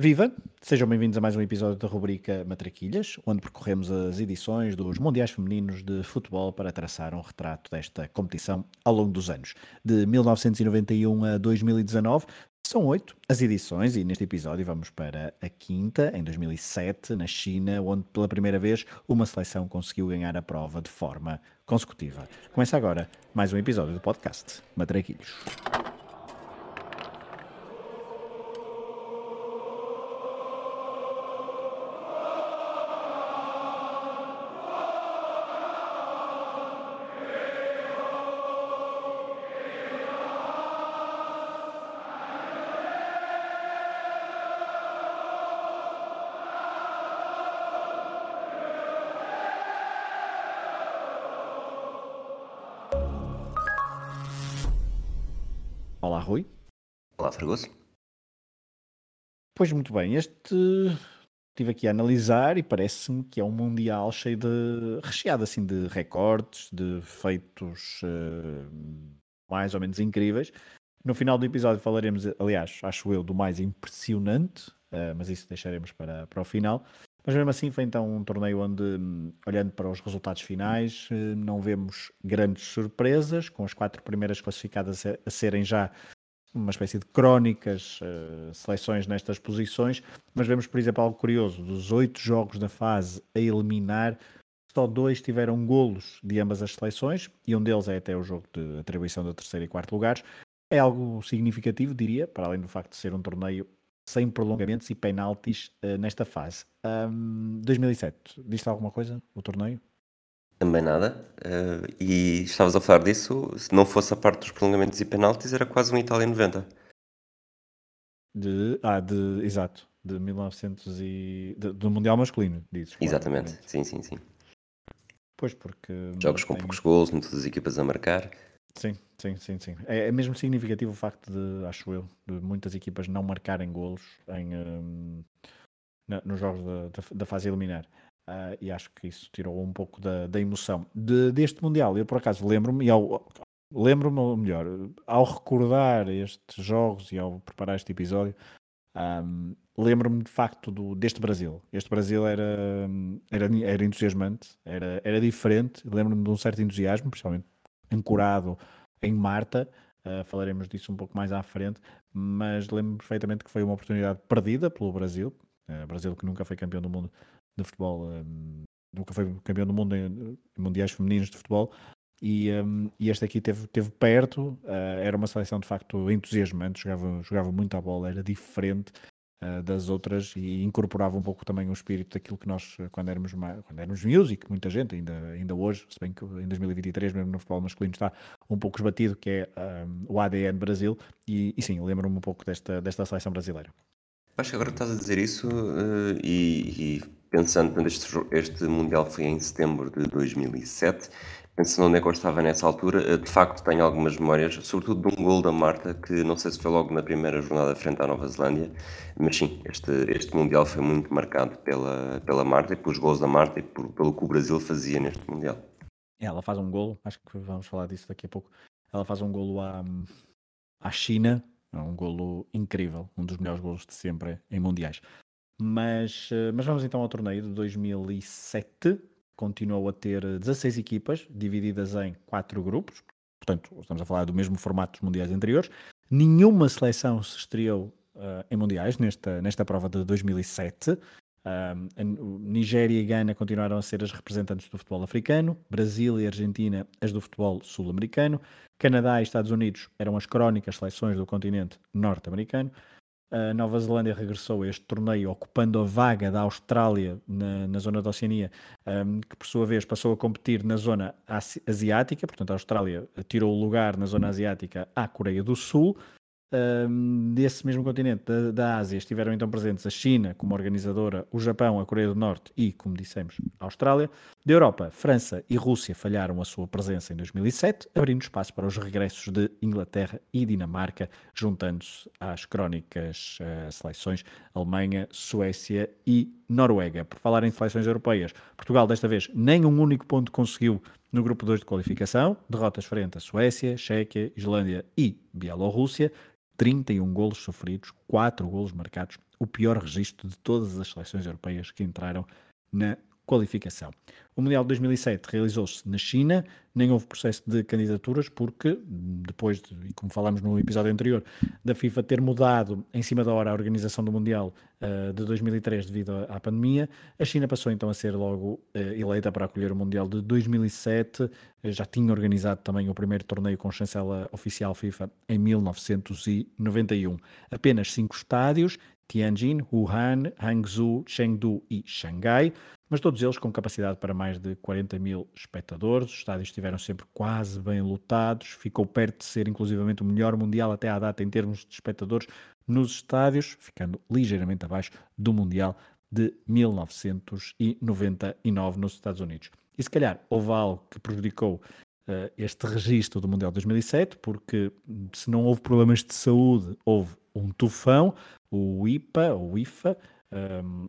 Viva! Sejam bem-vindos a mais um episódio da rubrica Matraquilhas, onde percorremos as edições dos Mundiais Femininos de Futebol para traçar um retrato desta competição ao longo dos anos. De 1991 a 2019, são oito as edições e neste episódio vamos para a quinta, em 2007, na China, onde pela primeira vez uma seleção conseguiu ganhar a prova de forma consecutiva. Começa agora mais um episódio do podcast Matraquilhos. Olá, Fragoso. Pois muito bem, este estive aqui a analisar e parece-me que é um Mundial cheio de. recheado assim de recordes, de feitos uh, mais ou menos incríveis. No final do episódio falaremos, aliás, acho eu, do mais impressionante, uh, mas isso deixaremos para, para o final. Mas mesmo assim foi então um torneio onde, olhando para os resultados finais, eh, não vemos grandes surpresas, com as quatro primeiras classificadas a serem já uma espécie de crónicas, uh, seleções nestas posições, mas vemos, por exemplo, algo curioso: dos oito jogos da fase a eliminar, só dois tiveram golos de ambas as seleções, e um deles é até o jogo de atribuição do terceiro e quarto lugares. É algo significativo, diria, para além do facto de ser um torneio sem prolongamentos e penaltis uh, nesta fase. Um, 2007, diste alguma coisa o torneio? Também nada. Uh, e estavas a falar disso, se não fosse a parte dos prolongamentos e penaltis, era quase um Itália 90. De, ah, de, exato, de 1900 e... De, do Mundial masculino, dizes. Exatamente, sim, sim, sim. Pois, porque... Jogos com tem... poucos gols, muitas as equipas a marcar. Sim, sim, sim, sim. É, é, mesmo significativo o facto de, acho eu, de muitas equipas não marcarem golos em, um, na, nos jogos da, da, da fase eliminar. Uh, e acho que isso tirou um pouco da, da emoção de, deste Mundial. Eu, por acaso, lembro-me, e ao, lembro-me, melhor, ao recordar estes jogos e ao preparar este episódio, um, lembro-me de facto do, deste Brasil. Este Brasil era, era, era entusiasmante, era, era diferente. Lembro-me de um certo entusiasmo, principalmente ancorado em Marta. Uh, falaremos disso um pouco mais à frente, mas lembro-me perfeitamente que foi uma oportunidade perdida pelo Brasil. Uh, Brasil que nunca foi campeão do mundo de futebol, um, nunca foi campeão do mundo em, mundiais femininos de futebol. E, um, e este aqui teve, teve perto, uh, era uma seleção de facto entusiasmante, jogava, jogava muito a bola, era diferente, uh, das outras e incorporava um pouco também o espírito daquilo que nós, quando éramos, quando éramos music, muita gente, ainda, ainda hoje, se bem que em 2023, mesmo no futebol masculino, está um pouco esbatido, que é um, o ADN Brasil. E, e sim, lembro-me um pouco desta, desta seleção brasileira. Acho que agora estás a dizer isso uh, e, e, pensando, quando este, este Mundial foi em setembro de 2007, Pensando onde é que eu estava nessa altura, eh, de facto tenho algumas memórias, sobretudo de um gol da Marta, que não sei se foi logo na primeira jornada frente à Nova Zelândia, mas sim, este, este Mundial foi muito marcado pela, pela Marta e pelos gols da Marta e por, pelo que o Brasil fazia neste Mundial. Ela faz um golo, acho que vamos falar disso daqui a pouco. Ela faz um golo à, à China, é um golo incrível, um dos melhores golos de sempre em Mundiais. Mas, eh, mas vamos então ao torneio de 2007 continuou a ter 16 equipas, divididas em quatro grupos. Portanto, estamos a falar do mesmo formato dos mundiais anteriores. Nenhuma seleção se estreou uh, em mundiais nesta, nesta prova de 2007. Uh, Nigéria e Gana continuaram a ser as representantes do futebol africano, Brasil e Argentina as do futebol sul-americano, Canadá e Estados Unidos eram as crónicas seleções do continente norte-americano, a Nova Zelândia regressou a este torneio ocupando a vaga da Austrália na, na zona da Oceania, um, que por sua vez passou a competir na zona asiática, portanto a Austrália tirou o lugar na zona asiática à Coreia do Sul, desse mesmo continente, da, da, Ásia, estiveram então presentes a China como organizadora, o Japão, a Coreia do Norte e, como dissemos, a Austrália. Da Europa, França e Rússia falharam a sua presença em 2007, abrindo espaço para os regressos de Inglaterra e Dinamarca, juntando-se às crónicas uh, seleções Alemanha, Suécia e Noruega. Por falar em seleções europeias, Portugal desta vez nem um único ponto conseguiu no grupo 2 de qualificação, derrotas frente a Suécia, Chequia, Islândia e Bielorrússia, 31 golos sofridos, 4 golos marcados, o pior registro de todas as seleções europeias que entraram na qualificação. O Mundial de 2007 realizou-se na China, nem houve processo de candidaturas, porque depois, de, e como falámos no episódio anterior, da FIFA ter mudado em cima da hora a organização do Mundial uh, de 2003 devido à pandemia, a China passou então a ser logo uh, eleita para acolher o Mundial de 2007. Uh, já tinha organizado também o primeiro torneio com chancela oficial FIFA em 1991. Apenas cinco estádios, Tianjin, Wuhan, Hangzhou, Chengdu e Xangai mas todos eles com capacidade para mais de 40 mil espectadores. Os estádios estiveram sempre quase bem lotados, ficou perto de ser inclusivamente o melhor mundial até à data em termos de espectadores nos estádios, ficando ligeiramente abaixo do mundial de 1999 nos Estados Unidos. E se calhar houve algo que prejudicou este registro do Mundial 2007, porque se não houve problemas de saúde, houve um tufão, o IPA, o IFA,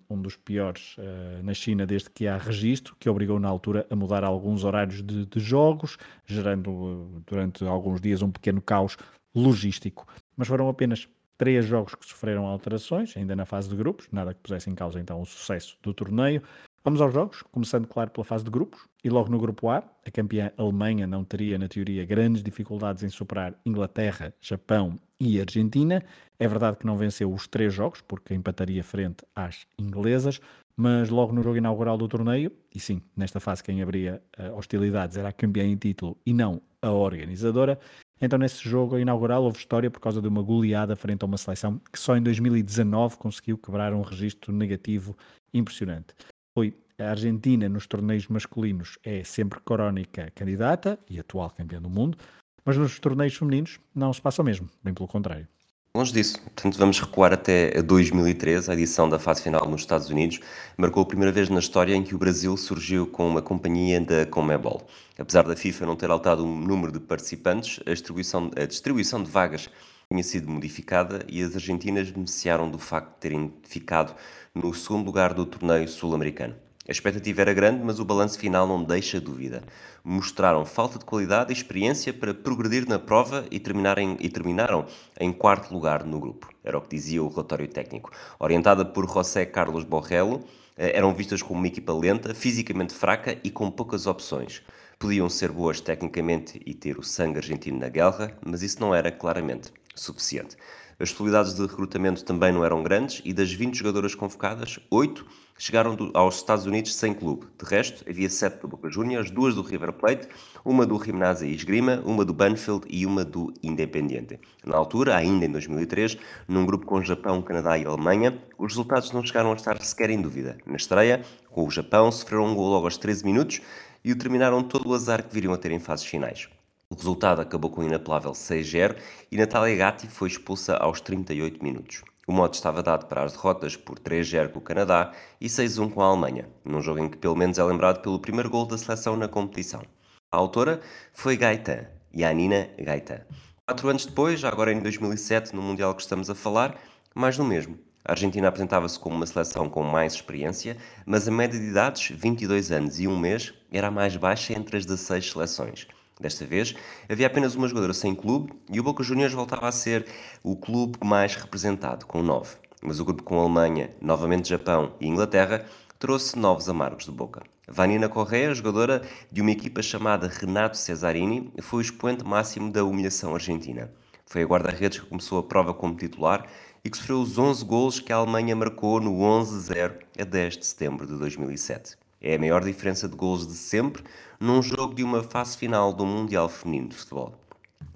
um dos piores uh, na China desde que há registro, que obrigou na altura a mudar alguns horários de, de jogos, gerando durante alguns dias um pequeno caos logístico. Mas foram apenas três jogos que sofreram alterações, ainda na fase de grupos, nada que pusesse em causa então o sucesso do torneio. Vamos aos jogos, começando, claro, pela fase de grupos. E logo no grupo A, a campeã Alemanha não teria, na teoria, grandes dificuldades em superar Inglaterra, Japão e Argentina. É verdade que não venceu os três jogos, porque empataria frente às inglesas, mas logo no jogo inaugural do torneio, e sim, nesta fase quem abria uh, hostilidades era a campeã em título e não a organizadora. Então, nesse jogo inaugural, houve história por causa de uma goleada frente a uma seleção que só em 2019 conseguiu quebrar um registro negativo impressionante foi a Argentina nos torneios masculinos é sempre crónica candidata e atual campeã do mundo, mas nos torneios femininos não se passa o mesmo, bem pelo contrário. Longe disso, portanto vamos recuar até 2013, a edição da fase final nos Estados Unidos marcou a primeira vez na história em que o Brasil surgiu com uma companhia da Comebol. Apesar da FIFA não ter alterado o número de participantes, a distribuição, a distribuição de vagas tinha sido modificada e as argentinas beneficiaram do facto de terem ficado no segundo lugar do torneio sul-americano. A expectativa era grande, mas o balanço final não deixa dúvida. Mostraram falta de qualidade e experiência para progredir na prova e, e terminaram em quarto lugar no grupo. Era o que dizia o relatório técnico. Orientada por José Carlos Borrello, eh, eram vistas como uma equipa lenta, fisicamente fraca e com poucas opções. Podiam ser boas tecnicamente e ter o sangue argentino na guerra, mas isso não era claramente suficiente. As possibilidades de recrutamento também não eram grandes e das 20 jogadoras convocadas, 8 chegaram do, aos Estados Unidos sem clube. De resto, havia 7 do Boca Juniors, duas do River Plate, uma do Gimnasia e Esgrima, uma do Banfield e uma do Independiente. Na altura, ainda em 2003, num grupo com Japão, Canadá e Alemanha, os resultados não chegaram a estar sequer em dúvida. Na estreia, com o Japão, sofreram um gol logo aos 13 minutos e o terminaram todo o azar que viriam a ter em fases finais. O resultado acabou com um inapelável 6-0 e Natália Gatti foi expulsa aos 38 minutos. O modo estava dado para as derrotas por 3-0 com o Canadá e 6-1 com a Alemanha, num jogo em que pelo menos é lembrado pelo primeiro gol da seleção na competição. A autora foi Gaetan, Yanina Gaetan. Quatro anos depois, agora em 2007, no Mundial que estamos a falar, mais do mesmo. A Argentina apresentava-se como uma seleção com mais experiência, mas a média de idades, 22 anos e um mês, era a mais baixa entre as 16 seleções. Desta vez, havia apenas uma jogadora sem clube e o Boca Juniors voltava a ser o clube mais representado, com 9. Mas o grupo com Alemanha, novamente Japão e Inglaterra trouxe novos amargos de Boca. Vanina Correa, jogadora de uma equipa chamada Renato Cesarini, foi o expoente máximo da humilhação argentina. Foi a guarda-redes que começou a prova como titular e que sofreu os 11 golos que a Alemanha marcou no 11-0 a 10 de setembro de 2007. É a maior diferença de gols de sempre num jogo de uma fase final do Mundial Feminino de Futebol.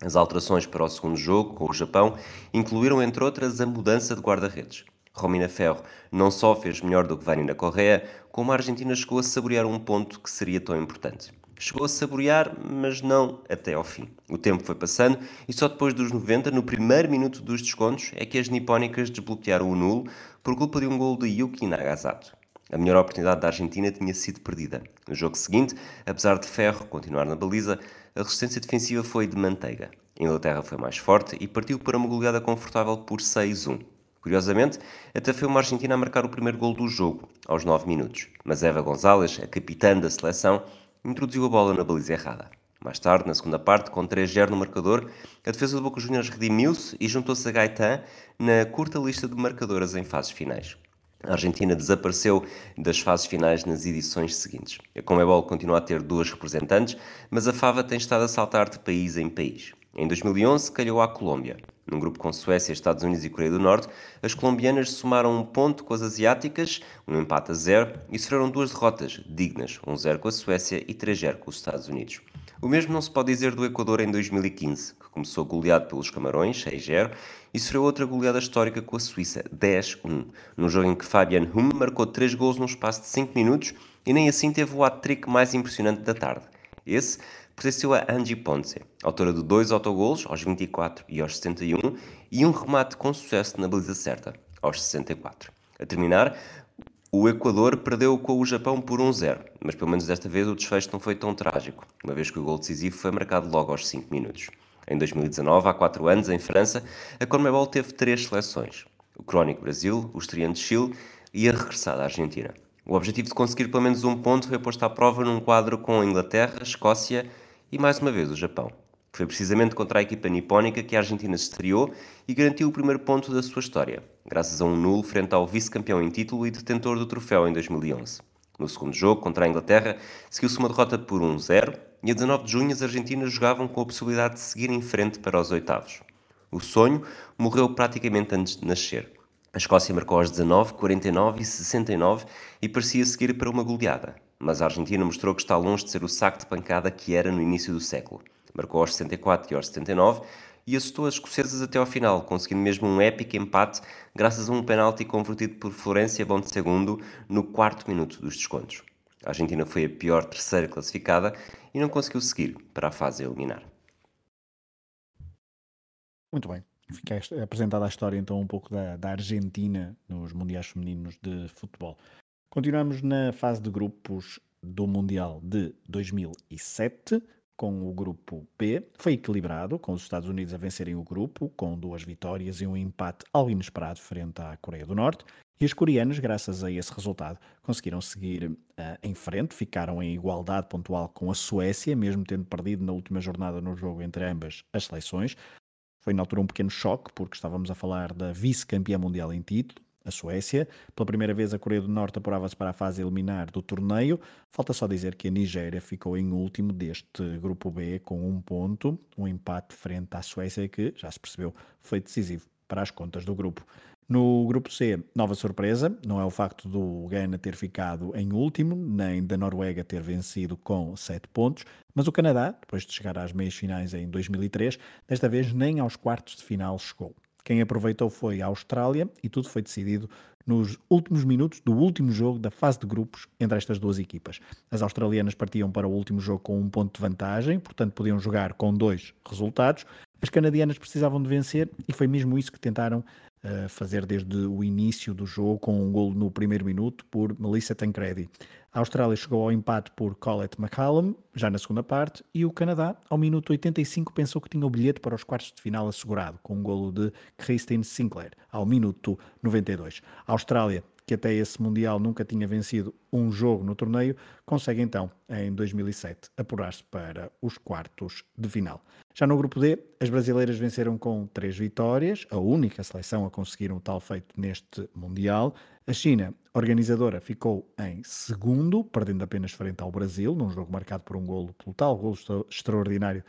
As alterações para o segundo jogo, com o Japão, incluíram, entre outras, a mudança de guarda-redes. Romina Ferro não só fez melhor do que Vanina Correa, como a Argentina chegou a saborear um ponto que seria tão importante. Chegou a saborear, mas não até ao fim. O tempo foi passando e só depois dos 90, no primeiro minuto dos descontos, é que as nipónicas desbloquearam o nulo por culpa de um gol de Yuki Nagasato. A melhor oportunidade da Argentina tinha sido perdida. No jogo seguinte, apesar de Ferro continuar na baliza, a resistência defensiva foi de manteiga. A Inglaterra foi mais forte e partiu para uma goleada confortável por 6-1. Curiosamente, até foi uma Argentina a marcar o primeiro gol do jogo, aos 9 minutos. Mas Eva Gonzalez, a capitã da seleção, introduziu a bola na baliza errada. Mais tarde, na segunda parte, com 3-0 no marcador, a defesa do Boca Juniors redimiu-se e juntou-se a Gaetan na curta lista de marcadoras em fases finais. A Argentina desapareceu das fases finais nas edições seguintes. A Comebol continua a ter duas representantes, mas a Fava tem estado a saltar de país em país. Em 2011, calhou à Colômbia. Num grupo com Suécia, Estados Unidos e Coreia do Norte, as colombianas somaram um ponto com as asiáticas, um empate a zero, e sofreram duas derrotas dignas, um zero com a Suécia e 3-0 com os Estados Unidos. O mesmo não se pode dizer do Equador em 2015, que começou goleado pelos Camarões, 6-0, e sofreu outra goleada histórica com a Suíça, 10-1, num jogo em que Fabian Hum marcou 3 gols num espaço de 5 minutos e nem assim teve o hat-trick mais impressionante da tarde. Esse pertenceu a Angie Ponce, autora de dois autogolos, aos 24 e aos 71, e um remate com sucesso na baliza certa, aos 64. A terminar, o Equador perdeu com o Japão por 1-0, mas pelo menos desta vez o desfecho não foi tão trágico, uma vez que o gol decisivo foi marcado logo aos 5 minutos. Em 2019, há 4 anos, em França, a Conmebol teve três seleções: o Crónico Brasil, o Estreante Chile e a regressada Argentina. O objetivo de conseguir pelo menos um ponto foi posto à prova num quadro com a Inglaterra, Escócia e mais uma vez o Japão. Foi precisamente contra a equipa nipónica que a Argentina se estreou e garantiu o primeiro ponto da sua história, graças a um nulo frente ao vice-campeão em título e detentor do troféu em 2011. No segundo jogo, contra a Inglaterra, seguiu-se uma derrota por 1-0 e a 19 de junho as argentinas jogavam com a possibilidade de seguir em frente para os oitavos. O sonho morreu praticamente antes de nascer. A Escócia marcou aos 19, 49 e 69 e parecia seguir para uma goleada, mas a Argentina mostrou que está longe de ser o saco de pancada que era no início do século marcou aos 64 e aos 79 e assustou as escocesas até ao final, conseguindo mesmo um épico empate graças a um penalti convertido por Florencia Segundo no quarto minuto dos descontos. A Argentina foi a pior terceira classificada e não conseguiu seguir para a fase a eliminar. Muito bem. Fica apresentada a história então um pouco da, da Argentina nos Mundiais Femininos de Futebol. Continuamos na fase de grupos do Mundial de 2007, com o grupo B. Foi equilibrado, com os Estados Unidos a vencerem o grupo, com duas vitórias e um empate algo inesperado frente à Coreia do Norte. E os coreanos, graças a esse resultado, conseguiram seguir uh, em frente, ficaram em igualdade pontual com a Suécia, mesmo tendo perdido na última jornada no jogo entre ambas as seleções. Foi na altura um pequeno choque, porque estávamos a falar da vice-campeã mundial em título, a Suécia. Pela primeira vez, a Coreia do Norte apurava-se para a fase eliminar do torneio. Falta só dizer que a Nigéria ficou em último deste grupo B com um ponto, um empate frente à Suécia que, já se percebeu, foi decisivo para as contas do grupo. No grupo C, nova surpresa, não é o facto do Ghana ter ficado em último, nem da Noruega ter vencido com 7 pontos, mas o Canadá, depois de chegar às meias finais em 2003, desta vez nem aos quartos de final chegou. Quem aproveitou foi a Austrália e tudo foi decidido nos últimos minutos do último jogo da fase de grupos entre estas duas equipas. As australianas partiam para o último jogo com um ponto de vantagem, portanto podiam jogar com dois resultados. As canadianas precisavam de vencer e foi mesmo isso que tentaram fazer desde o início do jogo, com um golo no primeiro minuto por Melissa Tancredi. A Austrália chegou ao empate por Colette McCallum, já na segunda parte, e o Canadá, ao minuto 85, pensou que tinha o bilhete para os quartos de final assegurado, com um golo de Christine Sinclair, ao minuto 92. A Austrália que até esse Mundial nunca tinha vencido um jogo no torneio, consegue então, em 2007, apurar-se para os quartos de final. Já no grupo D, as brasileiras venceram com três vitórias, a única seleção a conseguir um tal feito neste Mundial. A China, organizadora, ficou em segundo, perdendo apenas frente ao Brasil, num jogo marcado por um golo, pelo tal golo extraordinário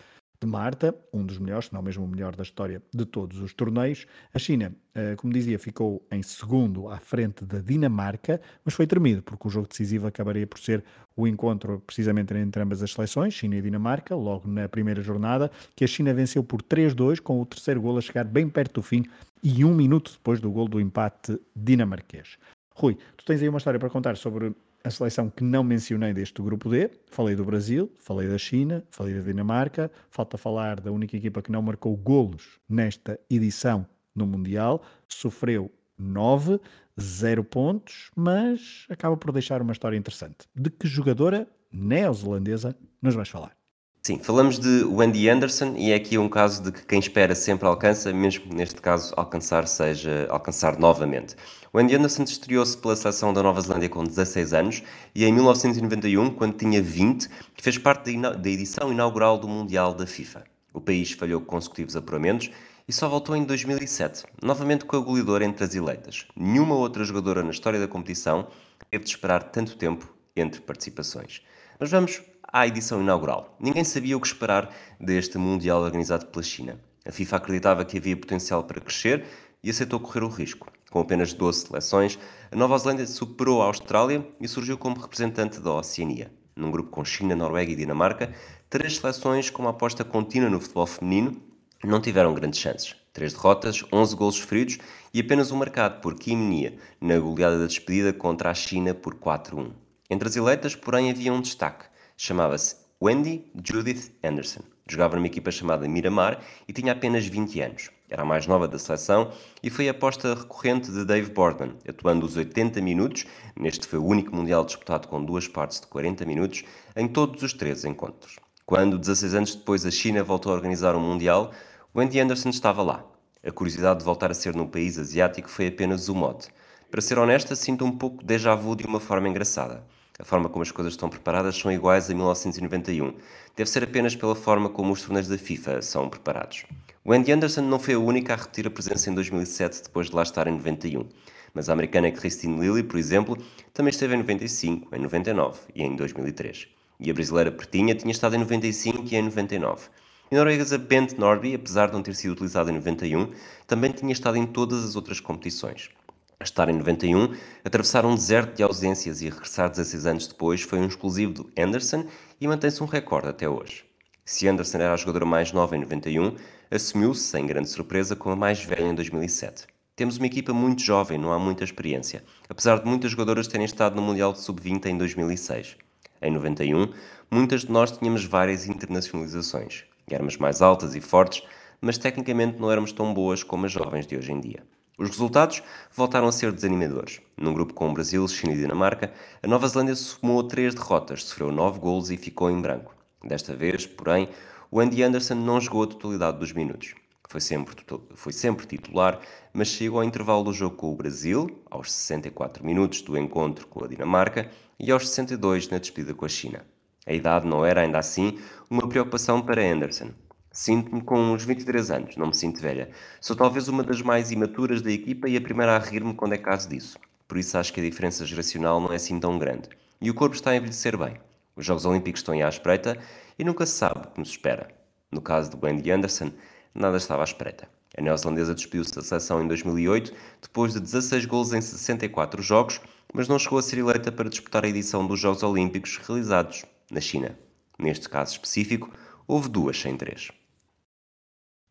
de Marta, um dos melhores, se não mesmo o melhor da história de todos os torneios. A China, eh, como dizia, ficou em segundo à frente da Dinamarca, mas foi tremido, porque o jogo decisivo acabaria por ser o encontro precisamente entre ambas as seleções, China e Dinamarca, logo na primeira jornada, que a China venceu por 3-2, com o terceiro gol a chegar bem perto do fim e um minuto depois do gol do empate dinamarquês. Rui, tu tens aí uma história para contar sobre a seleção que não mencionei deste grupo D, falei do Brasil, falei da China, falei da Dinamarca, falta falar da única equipa que não marcou golos nesta edição no Mundial, sofreu 9, 0 pontos, mas acaba por deixar uma história interessante. De que jogadora neozelandesa nos vais falar? Sim, falamos de Wendy Anderson e é aqui um caso de que quem espera sempre alcança, mesmo que neste caso alcançar seja alcançar novamente. Wendy Anderson estreou-se pela seleção da Nova Zelândia com 16 anos e em 1991, quando tinha 20, fez parte da edição inaugural do Mundial da FIFA. O país falhou consecutivos apuramentos e só voltou em 2007, novamente com a goleadora entre as eleitas. Nenhuma outra jogadora na história da competição teve de esperar tanto tempo entre participações. Mas vamos à edição inaugural. Ninguém sabia o que esperar deste Mundial organizado pela China. A FIFA acreditava que havia potencial para crescer e aceitou correr o risco. Com apenas 12 seleções, a Nova Zelândia superou a Austrália e surgiu como representante da Oceania. Num grupo com China, Noruega e Dinamarca, três seleções com uma aposta contínua no futebol feminino não tiveram grandes chances. Três derrotas, 11 golos feridos e apenas um marcado por Kim Nia na goleada da despedida contra a China por 4-1. Entre as eleitas, porém, havia um destaque. Chamava-se Wendy Judith Anderson. Jogava numa equipa chamada Miramar e tinha apenas 20 anos. Era a mais nova da seleção e foi a aposta recorrente de Dave Boardman, atuando os 80 minutos, neste foi o único Mundial disputado com duas partes de 40 minutos, em todos os três encontros. Quando, 16 anos depois, a China voltou a organizar um Mundial, Wendy Anderson estava lá. A curiosidade de voltar a ser num país asiático foi apenas o mote. Para ser honesta, sinto um pouco déjà vu de uma forma engraçada. A forma como as coisas estão preparadas são iguais a 1991. Deve ser apenas pela forma como os torneios da FIFA são preparados. Wendy Anderson não foi a única a repetir a presença em 2007 depois de lá estar em 91. Mas a americana Christine Lilly, por exemplo, também esteve em 95, em 99 e em 2003. E a brasileira Pertinha tinha estado em 95 e em 99. E a norueguesa Bent Nordby, apesar de não ter sido utilizada em 91, também tinha estado em todas as outras competições. A estar em 91, atravessar um deserto de ausências e regressar 16 anos depois foi um exclusivo do Anderson e mantém-se um recorde até hoje. Se Anderson era a jogadora mais nova em 91, assumiu-se, sem grande surpresa, como a mais velha em 2007. Temos uma equipa muito jovem, não há muita experiência, apesar de muitas jogadoras terem estado no Mundial de Sub-20 em 2006. Em 91, muitas de nós tínhamos várias internacionalizações. Éramos mais altas e fortes, mas tecnicamente não éramos tão boas como as jovens de hoje em dia. Os resultados voltaram a ser desanimadores. Num grupo com o Brasil, China e Dinamarca, a Nova Zelândia somou três derrotas, sofreu nove golos e ficou em branco. Desta vez, porém, o Andy Anderson não jogou a totalidade dos minutos. Foi sempre, foi sempre titular, mas chegou ao intervalo do jogo com o Brasil, aos 64 minutos do encontro com a Dinamarca e aos 62 na despedida com a China. A idade não era, ainda assim, uma preocupação para Anderson. Sinto-me com uns 23 anos, não me sinto velha. Sou talvez uma das mais imaturas da equipa e a primeira a rir-me quando é caso disso. Por isso acho que a diferença geracional não é assim tão grande. E o corpo está a envelhecer bem. Os Jogos Olímpicos estão à espreita e nunca se sabe o que nos espera. No caso de Wendy Anderson, nada estava à espreita. A neozelandesa despediu-se da seleção em 2008, depois de 16 gols em 64 jogos, mas não chegou a ser eleita para disputar a edição dos Jogos Olímpicos realizados na China. Neste caso específico, houve duas sem três.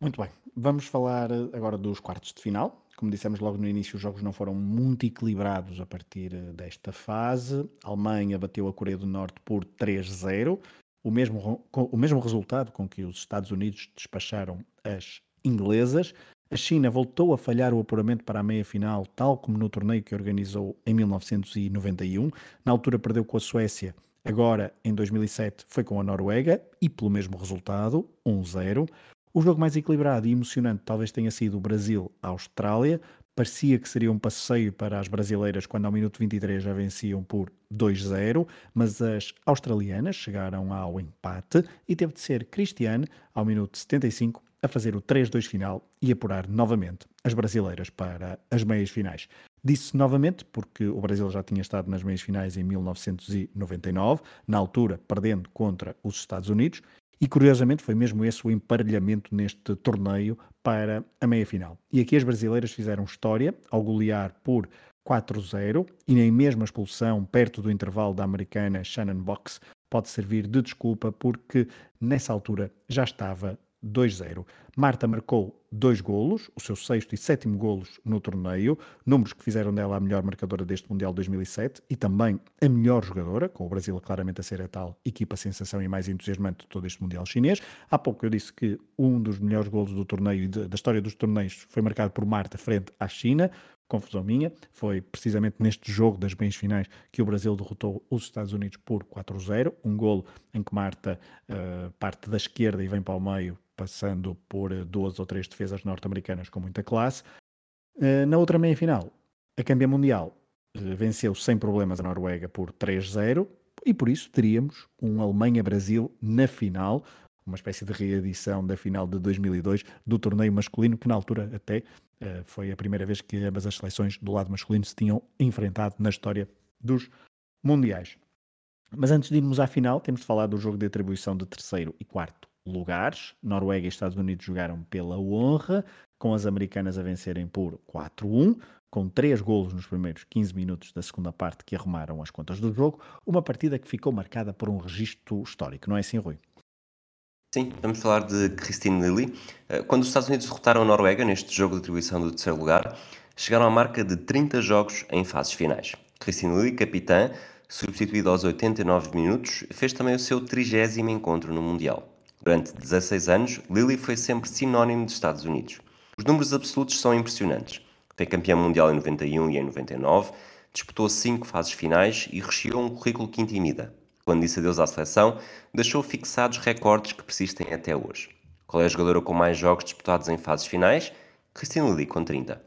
Muito bem, vamos falar eh, agora dos quartos de final. Como dissemos logo no início, os jogos não foram muito equilibrados a partir eh, desta fase. A Alemanha bateu a Coreia do Norte por 3-0, o mesmo, o mesmo resultado com que os Estados Unidos despacharam as inglesas. A China voltou a falhar o apuramento para a meia-final, tal como no torneio que organizou em 1991. Na altura perdeu com a Suécia, agora em 2007 foi com a Noruega e pelo mesmo resultado, 1-0. O jogo mais equilibrado e emocionante talvez tenha sido o Brasil-Austrália. Parecia que seria um passeio para as brasileiras quando ao minuto 23 já venciam por 2-0, mas as australianas chegaram ao empate e teve de ser Cristiane, ao minuto 75, a fazer o 3-2 final e apurar novamente as brasileiras para as meias finais. Disse novamente porque o Brasil já tinha estado nas meias finais em 1999, na altura perdendo contra os Estados Unidos, e curiosamente foi mesmo esse o emparelhamento neste torneio para a meia-final. E aqui as brasileiras fizeram história ao golear por 4-0 e nem mesmo a expulsão perto do intervalo da americana Shannon Box pode servir de desculpa porque nessa altura já estava 2-0. Marta marcou dois golos, o seu sexto e sétimo golos no torneio, números que fizeram dela a melhor marcadora deste Mundial 2007 e também a melhor jogadora, com o Brasil claramente a ser a tal equipa sensação e mais entusiasmante de todo este Mundial chinês. Há pouco eu disse que um dos melhores golos do torneio e da história dos torneios foi marcado por Marta frente à China. confusão minha. Foi precisamente neste jogo das bens finais que o Brasil derrotou os Estados Unidos por 4-0. Um golo em que Marta uh, parte da esquerda e vem para o meio, passando por uh, duas ou três defesas norte-americanas com muita classe. Uh, na outra meia final, a campeã mundial venceu sem problemas a Noruega por 3-0 e por isso teríamos um Alemanha-Brasil na final uma espécie de reedição da final de 2002 do torneio masculino, que na altura até foi a primeira vez que ambas as seleções do lado masculino se tinham enfrentado na história dos mundiais. Mas antes de irmos à final, temos de falar do jogo de atribuição de terceiro e quarto lugares. Noruega e Estados Unidos jogaram pela honra, com as americanas a vencerem por 4-1, com três golos nos primeiros 15 minutos da segunda parte que arrumaram as contas do jogo. Uma partida que ficou marcada por um registro histórico, não é assim, Rui? Sim, vamos falar de Christine Lilly. Eh, quando os Estados Unidos derrotaram a Noruega neste jogo de atribuição do terceiro lugar, chegaram à marca de 30 jogos em fases finais. Christine Lilly, capitã, substituída aos 89 minutos, fez também o seu trigésimo encontro no Mundial. Durante 16 anos, Lilly foi sempre sinónimo dos Estados Unidos. Os números absolutos são impressionantes. Foi campeã mundial em 91 e em 99, disputou cinco fases finais e recheou um currículo que intimida. Quando disse adeus à seleção, deixou fixados recordes que persistem até hoje. Qual é a jogadora com mais jogos disputados em fases finais? Christine Lilly, com 30.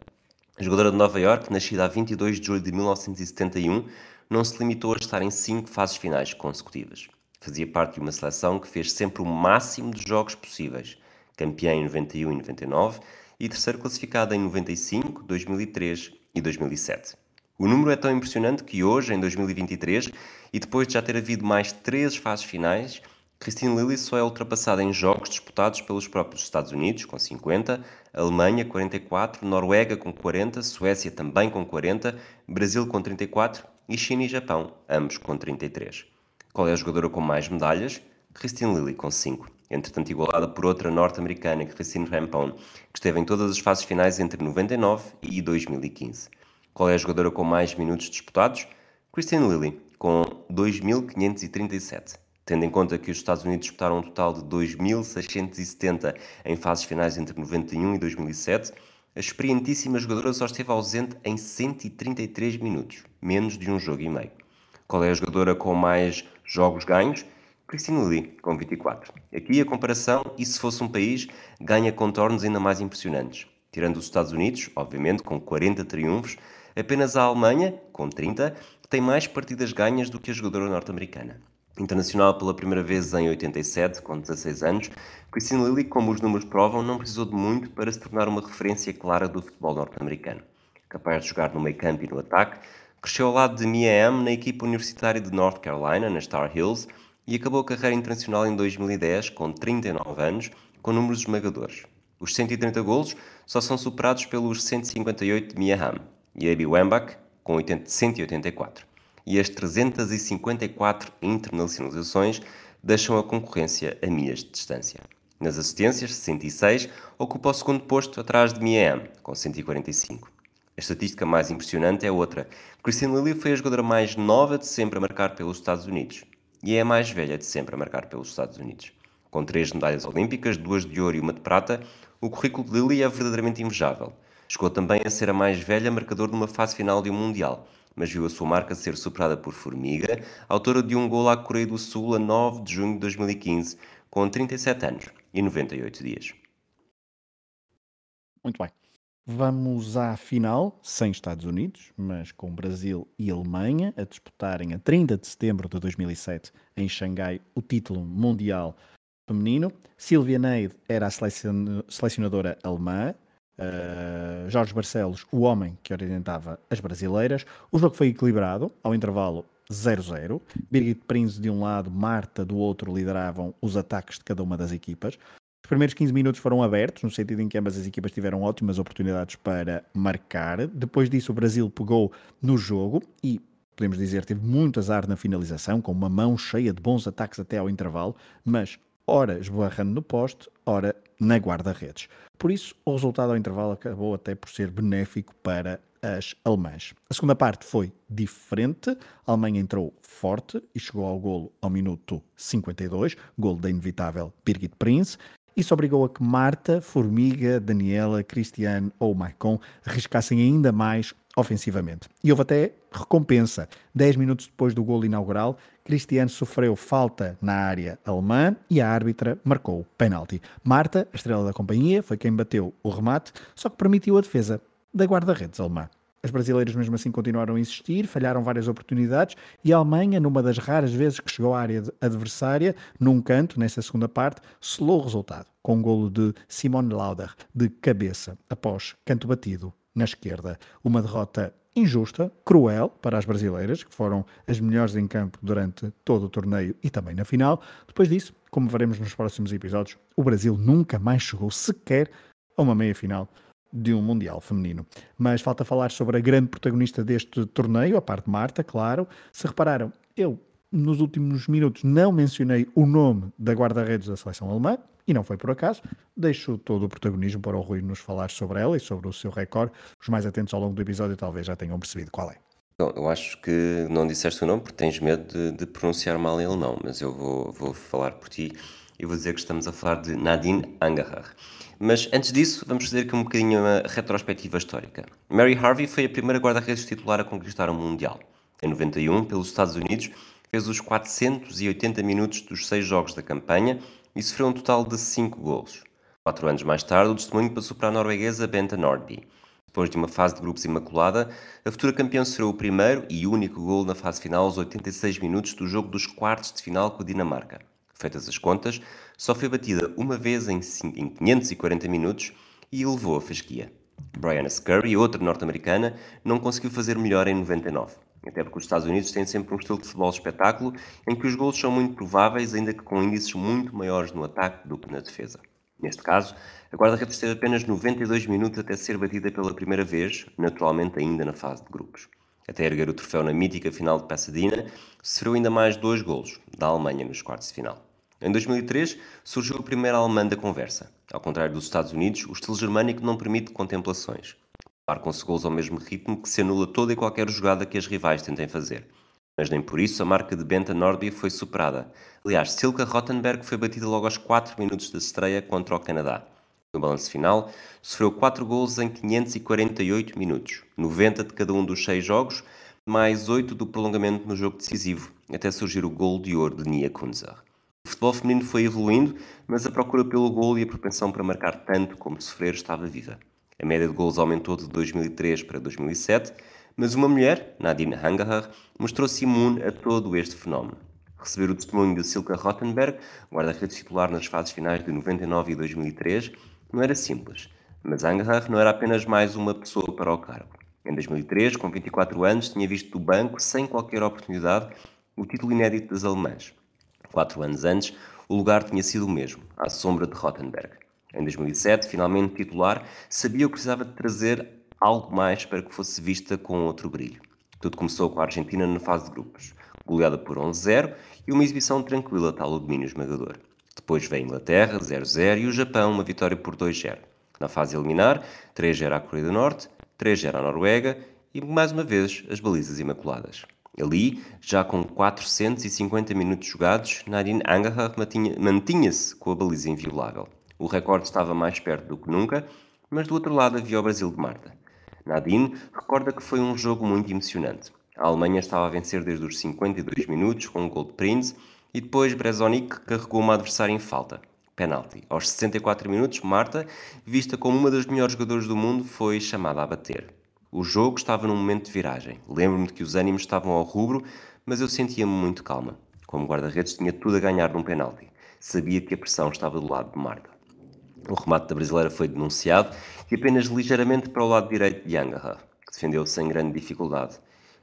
A jogadora de Nova York, nascida a 22 de julho de 1971, não se limitou a estar em cinco fases finais consecutivas. Fazia parte de uma seleção que fez sempre o máximo de jogos possíveis, campeã em 91 e 99 e terceiro classificada em 95, 2003 e 2007. O número é tão impressionante que hoje, em 2023, e depois de já ter havido mais três fases finais, Christine Lilly só é ultrapassada em jogos disputados pelos próprios Estados Unidos, com 50, Alemanha, 44, Noruega, com 40, Suécia, também com 40, Brasil, com 34 e China e Japão, ambos com 33. Qual é a jogadora com mais medalhas? Christine Lilly, com 5. Entretanto, igualada por outra norte-americana, Christine Rampone, que esteve em todas as fases finais entre 99 e 2015. Qual é a jogadora com mais minutos disputados? Christine Lilly, com 2.537. Tendo em conta que os Estados Unidos disputaram um total de 2.670 em fases finais entre 91 e 2007, a experientíssima jogadora só esteve ausente em 133 minutos, menos de um jogo e meio. Qual é a jogadora com mais jogos ganhos? Christine Lilly, com 24. Aqui a comparação, e se fosse um país, ganha contornos ainda mais impressionantes. Tirando os Estados Unidos, obviamente, com 40 triunfos, Apenas a Alemanha, com 30, tem mais partidas ganhas do que a jogadora norte-americana. Internacional pela primeira vez em 87, com 16 anos, Christine Lilly, como os números provam, não precisou de muito para se tornar uma referência clara do futebol norte-americano. Capaz de jogar no meio campo e no ataque, cresceu ao lado de Mia M na equipa universitária de North Carolina, na Star Hills, e acabou a carreira internacional em 2010, com 39 anos, com números esmagadores. Os 130 golos só são superados pelos 158 de Mia Hamm e Abby Wambach com 80, 184. E as 354 internacionalizações deixam a concorrência a milhas de distância. Nas assistências, 66, ocupa o segundo posto atrás de Mia com 145. A estatística mais impressionante é outra. Christine Lilly foi a jogadora mais nova de sempre a marcar pelos Estados Unidos e é a mais velha de sempre a marcar pelos Estados Unidos. Com três medalhas olímpicas, duas de ouro e uma de prata, o currículo de Lilly é verdadeiramente invejável. Chegou também a ser a mais velha marcador numa fase final de um Mundial, mas viu a sua marca ser superada por Formiga, autora de um gol à Coreia do Sul a 9 de junho de 2015, com 37 anos e 98 dias. Muito bem. Vamos à final, sem Estados Unidos, mas com Brasil e Alemanha a disputarem a 30 de setembro de 2007 em Xangai o título mundial feminino. Silvia Neide era a selecionadora alemã, Uh, Jorge Barcelos, o homem que orientava as brasileiras. O jogo foi equilibrado, ao intervalo 0-0. Birgit Prinz de um lado, Marta do outro lideravam os ataques de cada uma das equipas. Os primeiros 15 minutos foram abertos, no sentido em que ambas as equipas tiveram ótimas oportunidades para marcar. Depois disso, o Brasil pegou no jogo e, podemos dizer, teve muito azar na finalização, com uma mão cheia de bons ataques até ao intervalo, mas ora esbarrando no poste, ora na guarda-redes. Por isso, o resultado ao intervalo acabou até por ser benéfico para as alemãs. A segunda parte foi diferente. A Alemanha entrou forte e chegou ao golo ao minuto 52, golo da inevitável Birgit Prinz. Isso obrigou a que Marta, Formiga, Daniela, Cristiano ou Maicon arriscassem ainda mais ofensivamente. E houve até recompensa. 10 minutos depois do golo inaugural, Cristiano sofreu falta na área alemã e a árbitra marcou penalti. Marta, a estrela da companhia, foi quem bateu o remate, só que permitiu a defesa da guarda-redes alemã. As brasileiras mesmo assim continuaram a insistir, falharam várias oportunidades e a Alemanha, numa das raras vezes que chegou à área adversária, num canto, nessa segunda parte, selou o resultado, com um golo de Simone Lauder, de cabeça, após canto batido na esquerda. Uma derrota injusta, cruel para as brasileiras, que foram as melhores em campo durante todo o torneio e também na final. Depois disso, como veremos nos próximos episódios, o Brasil nunca mais chegou sequer a uma meia-final de um Mundial feminino. Mas falta falar sobre a grande protagonista deste torneio, a parte Marta, claro. Se repararam, eu nos últimos minutos não mencionei o nome da guarda-redes da seleção alemã, e não foi por acaso. Deixo todo o protagonismo para o Rui nos falar sobre ela e sobre o seu recorde. Os mais atentos ao longo do episódio talvez já tenham percebido qual é. Então, eu acho que não disseste o nome porque tens medo de, de pronunciar mal ele não, mas eu vou, vou falar por ti e vou dizer que estamos a falar de Nadine Angerer. Mas antes disso, vamos fazer aqui um bocadinho uma retrospectiva histórica. Mary Harvey foi a primeira guarda-redes titular a conquistar o um Mundial. Em 91, pelos Estados Unidos, fez os 480 minutos dos seis jogos da campanha e sofreu um total de 5 golos. Quatro anos mais tarde, o testemunho passou para a norueguesa Benta Nordby. Depois de uma fase de grupos imaculada, a futura campeã sofreu o primeiro e único gol na fase final aos 86 minutos do jogo dos quartos de final com a Dinamarca. Feitas as contas, só foi batida uma vez em 540 minutos e levou a fasquia. Brianna Scurry, outra norte-americana, não conseguiu fazer melhor em 99. Até porque os Estados Unidos têm sempre um estilo de futebol espetáculo em que os golos são muito prováveis, ainda que com índices muito maiores no ataque do que na defesa. Neste caso, a guarda-redes esteve apenas 92 minutos até ser batida pela primeira vez, naturalmente ainda na fase de grupos. Até erguer o troféu na mítica final de Pasadena, sofreu ainda mais dois golos, da Alemanha nos quartos de final. Em 2003, surgiu a primeira alemã da conversa. Ao contrário dos Estados Unidos, o estilo germânico não permite contemplações. Marcam-se gols ao mesmo ritmo que se anula toda e qualquer jogada que as rivais tentem fazer. Mas nem por isso a marca de Benta Nordby foi superada. Aliás, Silka Rottenberg foi batida logo aos 4 minutos da estreia contra o Canadá. No balanço final, sofreu 4 gols em 548 minutos, 90 de cada um dos 6 jogos, mais 8 do prolongamento no jogo decisivo, até surgir o gol de ouro de Nia Kunzer. O futebol feminino foi evoluindo, mas a procura pelo gol e a propensão para marcar tanto como sofrer estava viva. A média de gols aumentou de 2003 para 2007, mas uma mulher, Nadine Hangacher, mostrou-se imune a todo este fenómeno. Receber o testemunho de Silka Rottenberg, guarda-redes titular nas fases finais de 99 e 2003, não era simples, mas Hangacher não era apenas mais uma pessoa para o cargo. Em 2003, com 24 anos, tinha visto do banco, sem qualquer oportunidade, o título inédito das alemãs. Quatro anos antes, o lugar tinha sido o mesmo, à sombra de Rottenberg. Em 2007, finalmente titular, sabia que precisava de trazer algo mais para que fosse vista com outro brilho. Tudo começou com a Argentina na fase de grupos, goleada por 11-0 e uma exibição tranquila tal o domínio esmagador. Depois veio a Inglaterra, 0-0 e o Japão, uma vitória por 2-0. Na fase eliminar, 3-0 à Coreia do Norte, 3-0 à Noruega e, mais uma vez, as balizas imaculadas. Ali, já com 450 minutos jogados, Nadine Angerhard mantinha-se com a baliza inviolável. O recorde estava mais perto do que nunca, mas do outro lado havia o Brasil de Marta. Nadine recorda que foi um jogo muito emocionante. A Alemanha estava a vencer desde os 52 minutos com um gol de Prince e depois Brezonik carregou uma adversária em falta. Penalti. Aos 64 minutos, Marta, vista como uma das melhores jogadoras do mundo, foi chamada a bater. O jogo estava num momento de viragem. Lembro-me de que os ânimos estavam ao rubro, mas eu sentia-me muito calma. Como guarda-redes, tinha tudo a ganhar num penalti. Sabia que a pressão estava do lado de Marta. O remate da brasileira foi denunciado e apenas ligeiramente para o lado direito de Angaha, que defendeu sem grande dificuldade.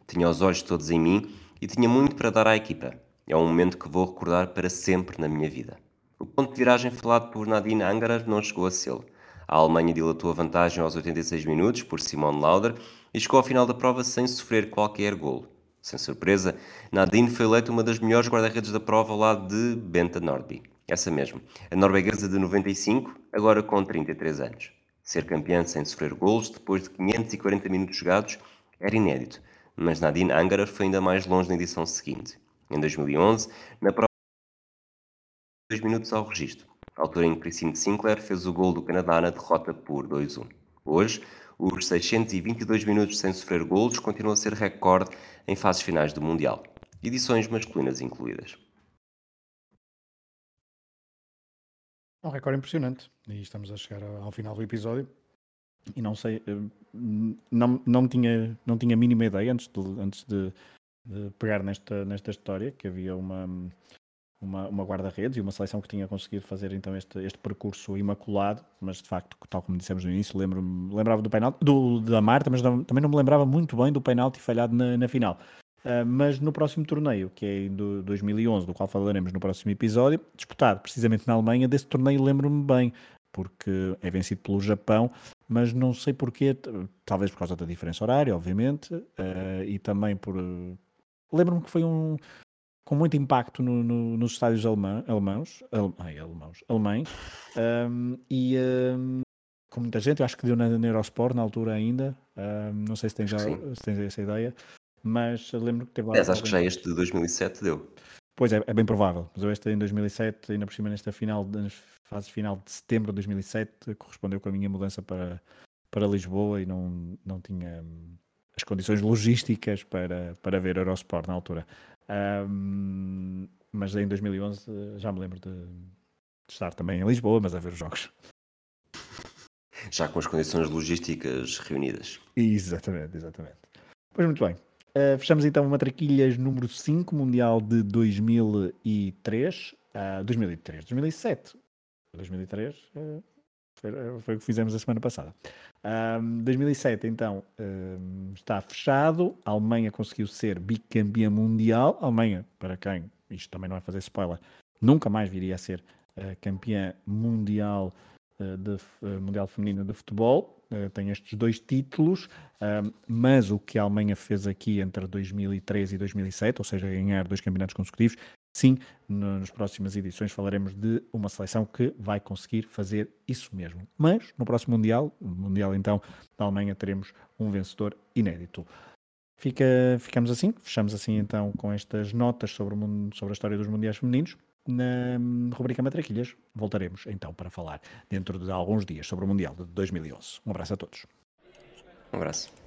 Tinha os olhos todos em mim e tinha muito para dar à equipa. É um momento que vou recordar para sempre na minha vida. O ponto de viragem falado por Nadine Angerer não chegou a ser. A Alemanha dilatou a vantagem aos 86 minutos por Simone Lauder e chegou ao final da prova sem sofrer qualquer golo. Sem surpresa, Nadine foi eleita uma das melhores guarda-redes da prova ao lado de Benta Nordby. Essa mesmo, a norueguesa de 95, agora com 33 anos. Ser campeã sem sofrer golos depois de 540 minutos jogados era inédito, mas Nadine Angerer foi ainda mais longe na edição seguinte. Em 2011, na prova 2 minutos ao registro. A altura em que Sinclair fez o gol do Canadá na derrota por 2-1. Hoje, os 622 minutos sem sofrer golos continuam a ser recorde em fases finais do Mundial, edições masculinas incluídas. É um recorde impressionante. E estamos a chegar ao final do episódio. E não sei, eh, não, não, tinha, não tinha a mínima ideia antes de, antes de, de pegar nesta, nesta história que havia uma, uma, uma guarda-redes e uma seleção que tinha conseguido fazer então este, este percurso imaculado, mas de facto, tal como dissemos no início, lembro lembrava do penalti do, da Marta, mas não, também não me lembrava muito bem do penalti falhado na, na final. Uh, mas no próximo torneio, que é em 2011, do qual falaremos no próximo episódio, disputado precisamente na Alemanha, desse torneio lembro-me bem, porque é vencido pelo Japão, mas não sei porquê, talvez por causa da diferença horária, obviamente, uh, e também por. Lembro-me que foi um, com muito impacto no, no, nos estádios alemã, alemãos, ai, alemãos, alemães, um, e um, com muita gente, eu acho que deu na, na Eurosport na altura ainda, um, não sei se tens, já, se tens essa ideia, mas lembro que teve lá. acho que já este de 2007 deu. Pois é, é bem provável, mas eu este em 2007, ainda por cima nesta final, nas fases final de setembro de 2007, correspondeu com a minha mudança para, para Lisboa e não, não tinha hum, as condições logísticas para, para ver Eurosport na altura. Um, mas em 2011 já me lembro de, de, estar também em Lisboa, mas a ver os jogos. Já com as condições logísticas reunidas. Exatamente, exatamente. Pois muito bem. Uh, fechamos então Matraquilhas número 5, Mundial de 2003. Uh, 2003, 2007. 2003 uh, foi, foi, o que fizemos a semana passada. Um, 2007, então, um, está fechado. A Alemanha conseguiu ser bicampeã mundial. A Alemanha, para quem, isto também não é fazer spoiler, nunca mais viria a ser uh, campeã mundial, uh, de, uh, mundial feminina de futebol. tem estes dois títulos, mas o que a Alemanha fez aqui entre 2003 e 2007, ou seja, ganhar dois campeonatos consecutivos, Sim, nas próximas edições falaremos de uma seleção que vai conseguir fazer isso mesmo. Mas no próximo Mundial, Mundial então da Alemanha, teremos um vencedor inédito. Fica, ficamos assim, fechamos assim então com estas notas sobre, o, sobre a história dos Mundiais Femininos. Na rubrica Matraquilhas voltaremos então para falar dentro de alguns dias sobre o Mundial de 2011. Um abraço a todos. Um abraço.